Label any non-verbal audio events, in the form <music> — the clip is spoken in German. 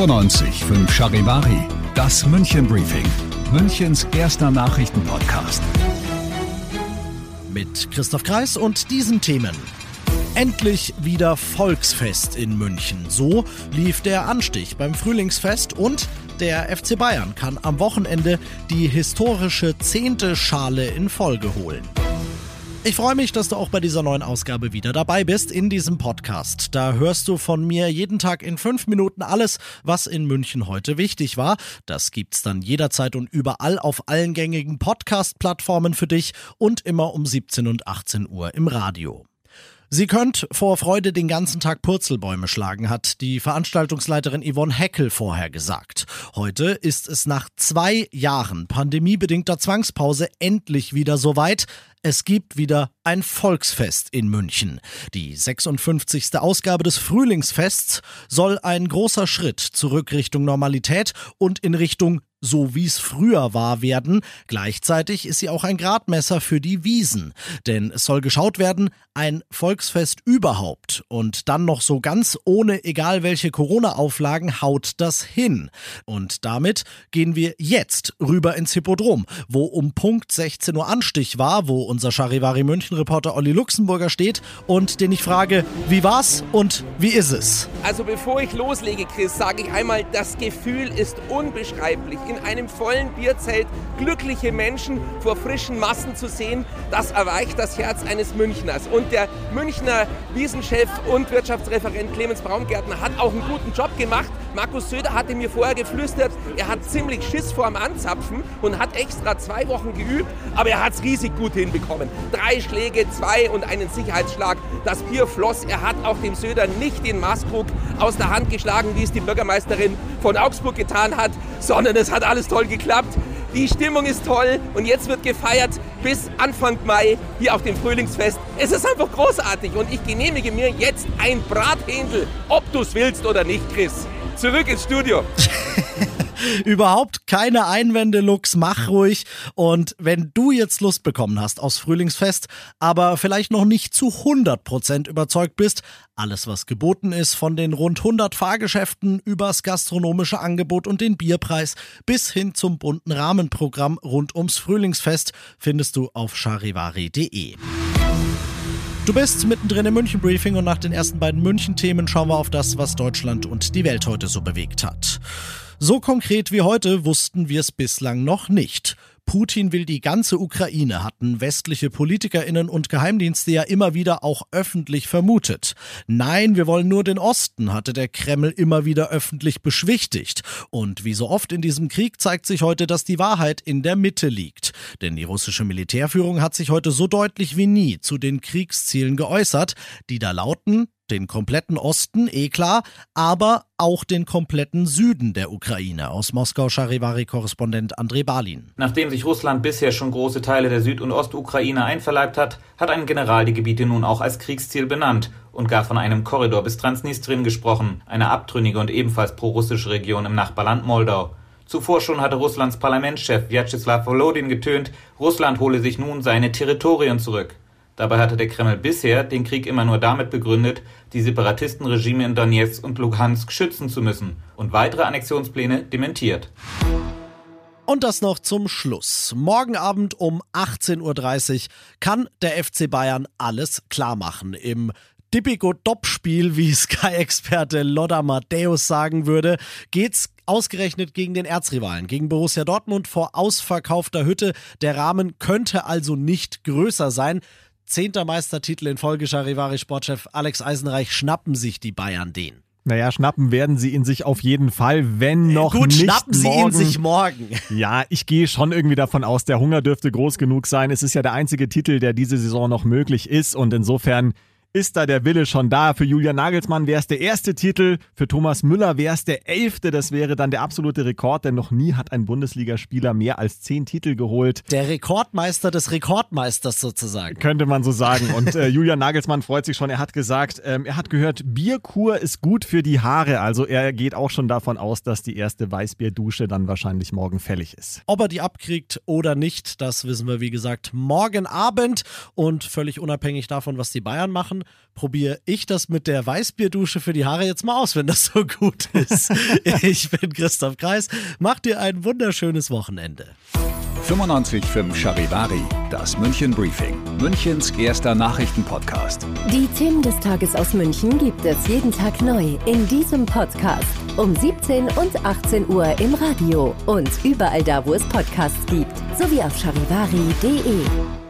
95 5 Charivari, das München Briefing, Münchens erster Nachrichtenpodcast. Mit Christoph Kreis und diesen Themen. Endlich wieder Volksfest in München. So lief der Anstich beim Frühlingsfest und der FC Bayern kann am Wochenende die historische zehnte Schale in Folge holen. Ich freue mich, dass du auch bei dieser neuen Ausgabe wieder dabei bist in diesem Podcast. Da hörst du von mir jeden Tag in fünf Minuten alles, was in München heute wichtig war. Das gibt's dann jederzeit und überall auf allen gängigen Podcast-Plattformen für dich und immer um 17 und 18 Uhr im Radio. Sie könnt vor Freude den ganzen Tag Purzelbäume schlagen, hat die Veranstaltungsleiterin Yvonne Heckel vorher gesagt. Heute ist es nach zwei Jahren pandemiebedingter Zwangspause endlich wieder soweit. Es gibt wieder ein Volksfest in München. Die 56. Ausgabe des Frühlingsfests soll ein großer Schritt zurück Richtung Normalität und in Richtung so wie es früher war werden. Gleichzeitig ist sie auch ein Gradmesser für die Wiesen. Denn es soll geschaut werden, ein Volksfest überhaupt und dann noch so ganz ohne egal welche Corona-Auflagen haut das hin. Und damit gehen wir jetzt rüber ins Hippodrom, wo um Punkt 16 Uhr Anstich war, wo unser Charivari München-Reporter Olli Luxemburger steht und den ich frage, wie war's und wie ist es? Also bevor ich loslege, Chris, sage ich einmal, das Gefühl ist unbeschreiblich. In einem vollen Bierzelt glückliche Menschen vor frischen Massen zu sehen, das erweicht das Herz eines Münchners. Und der Münchner Wiesenchef und Wirtschaftsreferent Clemens Braungärtner hat auch einen guten Job gemacht. Markus Söder hatte mir vorher geflüstert, er hat ziemlich Schiss vorm Anzapfen und hat extra zwei Wochen geübt, aber er hat es riesig gut hinbekommen. Drei Schläge, zwei und einen Sicherheitsschlag. Das Bier floss. Er hat auch dem Söder nicht den Maßkrug aus der Hand geschlagen, wie es die Bürgermeisterin von Augsburg getan hat, sondern es hat alles toll geklappt. Die Stimmung ist toll und jetzt wird gefeiert bis Anfang Mai hier auf dem Frühlingsfest. Es ist einfach großartig und ich genehmige mir jetzt ein Brathändel, ob du es willst oder nicht, Chris. Zurück ins Studio. <laughs> Überhaupt keine Einwände, Lux, mach ruhig. Und wenn du jetzt Lust bekommen hast aufs Frühlingsfest, aber vielleicht noch nicht zu 100% überzeugt bist, alles was geboten ist, von den rund 100 Fahrgeschäften übers gastronomische Angebot und den Bierpreis bis hin zum bunten Rahmenprogramm rund ums Frühlingsfest, findest du auf charivari.de. Du bist mittendrin im München Briefing und nach den ersten beiden München-Themen schauen wir auf das, was Deutschland und die Welt heute so bewegt hat. So konkret wie heute wussten wir es bislang noch nicht. Putin will die ganze Ukraine, hatten westliche Politikerinnen und Geheimdienste ja immer wieder auch öffentlich vermutet. Nein, wir wollen nur den Osten, hatte der Kreml immer wieder öffentlich beschwichtigt. Und wie so oft in diesem Krieg zeigt sich heute, dass die Wahrheit in der Mitte liegt. Denn die russische Militärführung hat sich heute so deutlich wie nie zu den Kriegszielen geäußert, die da lauten, den kompletten Osten, eh klar, aber auch den kompletten Süden der Ukraine. Aus Moskau Charivari-Korrespondent André Balin. Nachdem sich Russland bisher schon große Teile der Süd- und Ostukraine einverleibt hat, hat ein General die Gebiete nun auch als Kriegsziel benannt und gar von einem Korridor bis Transnistrien gesprochen, eine abtrünnige und ebenfalls prorussische Region im Nachbarland Moldau. Zuvor schon hatte Russlands Parlamentschef Vyacheslav Volodin getönt, Russland hole sich nun seine Territorien zurück. Dabei hatte der Kreml bisher den Krieg immer nur damit begründet, die Separatistenregime in Donetsk und Luhansk schützen zu müssen und weitere Annexionspläne dementiert. Und das noch zum Schluss. Morgen Abend um 18.30 Uhr kann der FC Bayern alles klar machen. Im Dippico-Dopp-Spiel, wie Sky-Experte Lodda Matthäus sagen würde, geht's ausgerechnet gegen den Erzrivalen, gegen Borussia Dortmund vor ausverkaufter Hütte. Der Rahmen könnte also nicht größer sein. Zehnter Meistertitel in Folge Charivari Sportchef Alex Eisenreich schnappen sich die Bayern den. Naja, schnappen werden sie ihn sich auf jeden Fall, wenn noch Gut, nicht schnappen sie morgen. ihn sich morgen. <laughs> Ja, ich gehe schon irgendwie davon aus, der Hunger dürfte groß genug sein. Es ist ja der einzige Titel, der diese Saison noch möglich ist und insofern ist da der Wille schon da. Für Julian Nagelsmann wäre es der erste Titel, für Thomas Müller wäre es der elfte. Das wäre dann der absolute Rekord, denn noch nie hat ein Bundesligaspieler mehr als zehn Titel geholt. Der Rekordmeister des Rekordmeisters sozusagen. Könnte man so sagen. Und äh, Julian Nagelsmann freut sich schon. Er hat gesagt, ähm, er hat gehört, Bierkur ist gut für die Haare. Also er geht auch schon davon aus, dass die erste Weißbierdusche dann wahrscheinlich morgen fällig ist. Ob er die abkriegt oder nicht, das wissen wir, wie gesagt, morgen Abend. Und völlig unabhängig davon, was die Bayern machen, probiere ich das mit der Weißbierdusche für die Haare jetzt mal aus, wenn das so gut ist. <laughs> ich bin Christoph Kreis. Macht dir ein wunderschönes Wochenende. 95.5 Charivari, das München Briefing, Münchens erster Nachrichtenpodcast. Die Themen des Tages aus München gibt es jeden Tag neu in diesem Podcast. Um 17 und 18 Uhr im Radio und überall da, wo es Podcasts gibt. Sowie auf charivari.de.